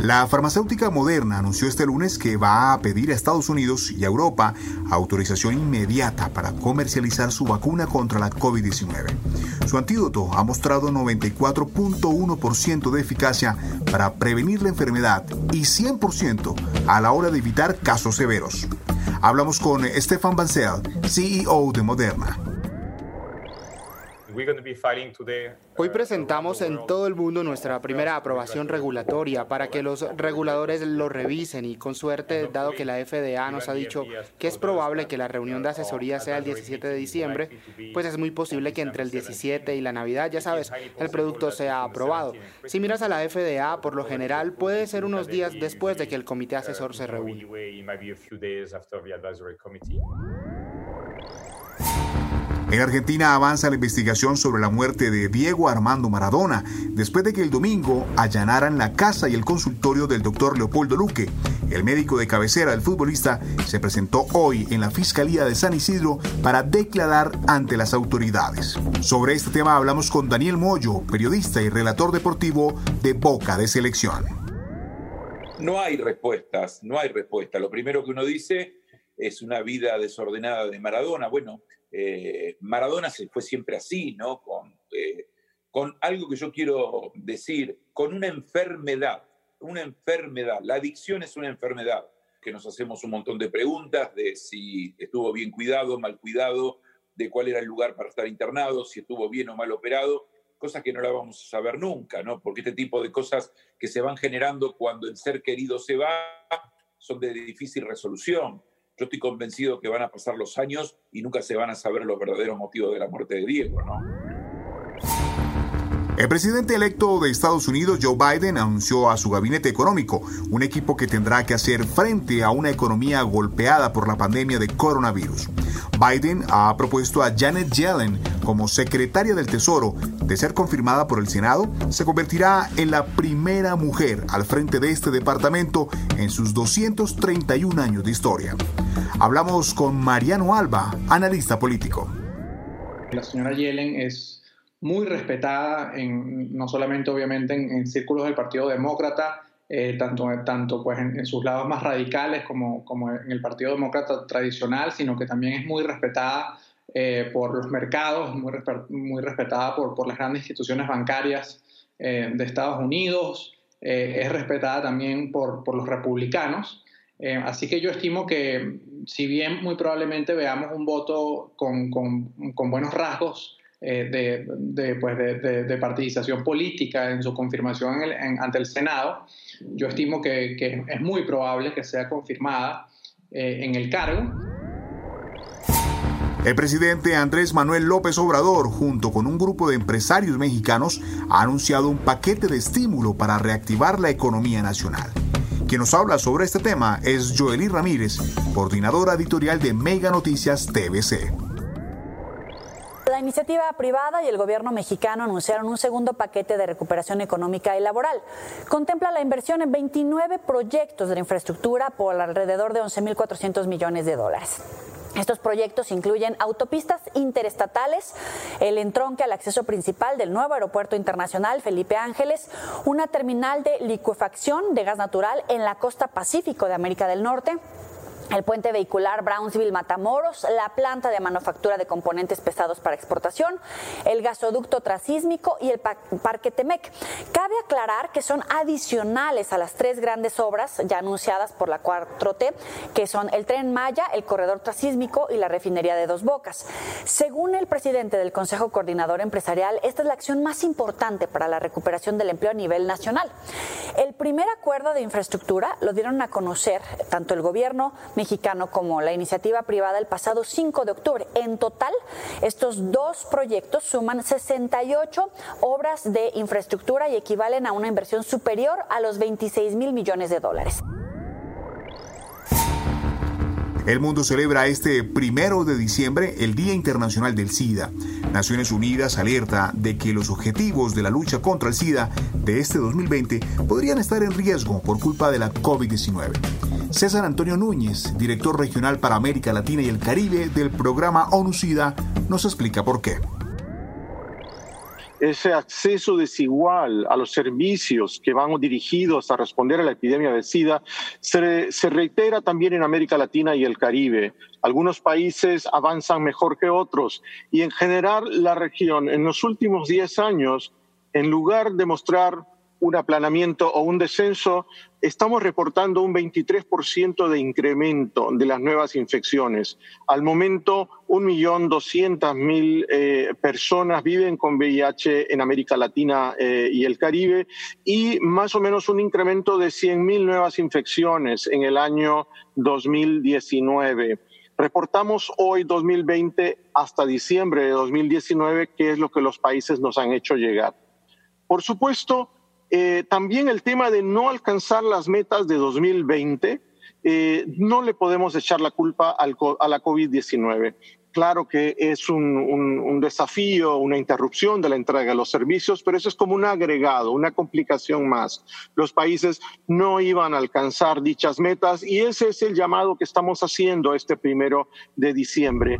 La farmacéutica Moderna anunció este lunes que va a pedir a Estados Unidos y a Europa autorización inmediata para comercializar su vacuna contra la COVID-19. Su antídoto ha mostrado 94.1% de eficacia para prevenir la enfermedad y 100% a la hora de evitar casos severos. Hablamos con Stefan Bancel, CEO de Moderna. Hoy presentamos en todo el mundo nuestra primera aprobación regulatoria para que los reguladores lo revisen y con suerte, dado que la FDA nos ha dicho que es probable que la reunión de asesoría sea el 17 de diciembre, pues es muy posible que entre el 17 y la Navidad, ya sabes, el producto sea aprobado. Si miras a la FDA, por lo general puede ser unos días después de que el comité asesor se reúne. En Argentina avanza la investigación sobre la muerte de Diego Armando Maradona, después de que el domingo allanaran la casa y el consultorio del doctor Leopoldo Luque. El médico de cabecera del futbolista se presentó hoy en la Fiscalía de San Isidro para declarar ante las autoridades. Sobre este tema hablamos con Daniel Moyo, periodista y relator deportivo de Boca de Selección. No hay respuestas, no hay respuesta. Lo primero que uno dice es una vida desordenada de Maradona. Bueno, eh, Maradona se fue siempre así, ¿no? Con, eh, con algo que yo quiero decir, con una enfermedad, una enfermedad. La adicción es una enfermedad que nos hacemos un montón de preguntas de si estuvo bien cuidado, mal cuidado, de cuál era el lugar para estar internado, si estuvo bien o mal operado, cosas que no la vamos a saber nunca, ¿no? Porque este tipo de cosas que se van generando cuando el ser querido se va son de difícil resolución. Yo estoy convencido que van a pasar los años y nunca se van a saber los verdaderos motivos de la muerte de Diego, ¿no? El presidente electo de Estados Unidos, Joe Biden, anunció a su gabinete económico, un equipo que tendrá que hacer frente a una economía golpeada por la pandemia de coronavirus. Biden ha propuesto a Janet Yellen como secretaria del Tesoro. De ser confirmada por el Senado, se convertirá en la primera mujer al frente de este departamento en sus 231 años de historia. Hablamos con Mariano Alba, analista político. La señora Yellen es muy respetada, en, no solamente obviamente en, círculos del Partido Demócrata, eh, tanto, tanto pues en, sus lados más radicales como, como en el Partido Demócrata tradicional, sino que también es muy respetada eh, por los mercados, muy, muy respetada por, por, las grandes instituciones bancarias eh, de Estados Unidos, es respetada también por, por los republicanos. Así que yo estimo que si bien muy probablemente veamos un voto con, con, buenos rasgos, eh, de, de, pues de, partidización política en su confirmación ante el Senado, yo estimo que, que, es muy probable que sea confirmada eh, en el cargo. El presidente Andrés Manuel López Obrador, junto con un grupo de empresarios mexicanos, ha anunciado un paquete de estímulo para reactivar la economía nacional. Quien nos habla sobre este tema es Joely Ramírez, coordinadora editorial de Mega Noticias TVC. La iniciativa privada y el gobierno mexicano anunciaron un segundo paquete de recuperación económica y laboral. Contempla la inversión en 29 proyectos de infraestructura por alrededor de 11.400 millones de dólares. Estos proyectos incluyen autopistas interestatales, el entronque al acceso principal del nuevo aeropuerto internacional Felipe Ángeles, una terminal de licuefacción de gas natural en la costa pacífico de América del Norte, el puente vehicular Brownsville-Matamoros, la planta de manufactura de componentes pesados para exportación, el gasoducto trasísmico y el parque Temec. Cabe aclarar que son adicionales a las tres grandes obras ya anunciadas por la 4T, que son el tren Maya, el corredor trasísmico y la refinería de Dos Bocas. Según el presidente del Consejo Coordinador Empresarial, esta es la acción más importante para la recuperación del empleo a nivel nacional. El primer acuerdo de infraestructura lo dieron a conocer tanto el gobierno mexicano como la iniciativa privada el pasado 5 de octubre. En total, estos dos proyectos suman 68 obras de infraestructura y equivalen a una inversión superior a los 26 mil millones de dólares. El mundo celebra este primero de diciembre el Día Internacional del SIDA. Naciones Unidas alerta de que los objetivos de la lucha contra el SIDA de este 2020 podrían estar en riesgo por culpa de la COVID-19. César Antonio Núñez, director regional para América Latina y el Caribe del programa ONU SIDA, nos explica por qué ese acceso desigual a los servicios que van dirigidos a responder a la epidemia de SIDA se, se, reitera también en América Latina y el Caribe. Algunos países avanzan mejor que otros y en general la región en los últimos 10 años, en lugar de mostrar un aplanamiento o un descenso, estamos reportando un 23% de incremento de las nuevas infecciones. Al momento, 1.200.000 eh, personas viven con VIH en América Latina eh, y el Caribe y más o menos un incremento de 100.000 nuevas infecciones en el año 2019. Reportamos hoy 2020 hasta diciembre de 2019, que es lo que los países nos han hecho llegar. Por supuesto, eh, también el tema de no alcanzar las metas de 2020, eh, no le podemos echar la culpa al, a la COVID-19. Claro que es un, un, desafío, una interrupción de la entrega de los servicios, pero eso es como un agregado, una complicación más. Los países no iban a alcanzar dichas metas y ese es el llamado que estamos haciendo este primero de diciembre.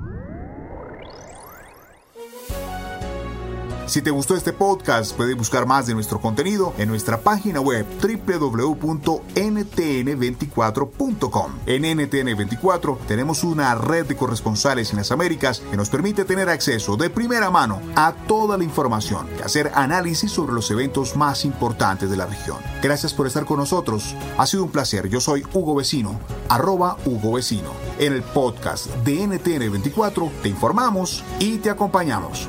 Si te gustó este podcast, puedes buscar más de nuestro contenido en nuestra página web www.ntn24.com. En NTN24 tenemos una red de corresponsales en las Américas que nos permite tener acceso de primera mano a toda la información y hacer análisis sobre los eventos más importantes de la región. Gracias por estar con nosotros. Ha sido un placer. Yo soy Hugo Vecino, arroba Hugo Vecino. En el podcast de NTN24 te informamos y te acompañamos.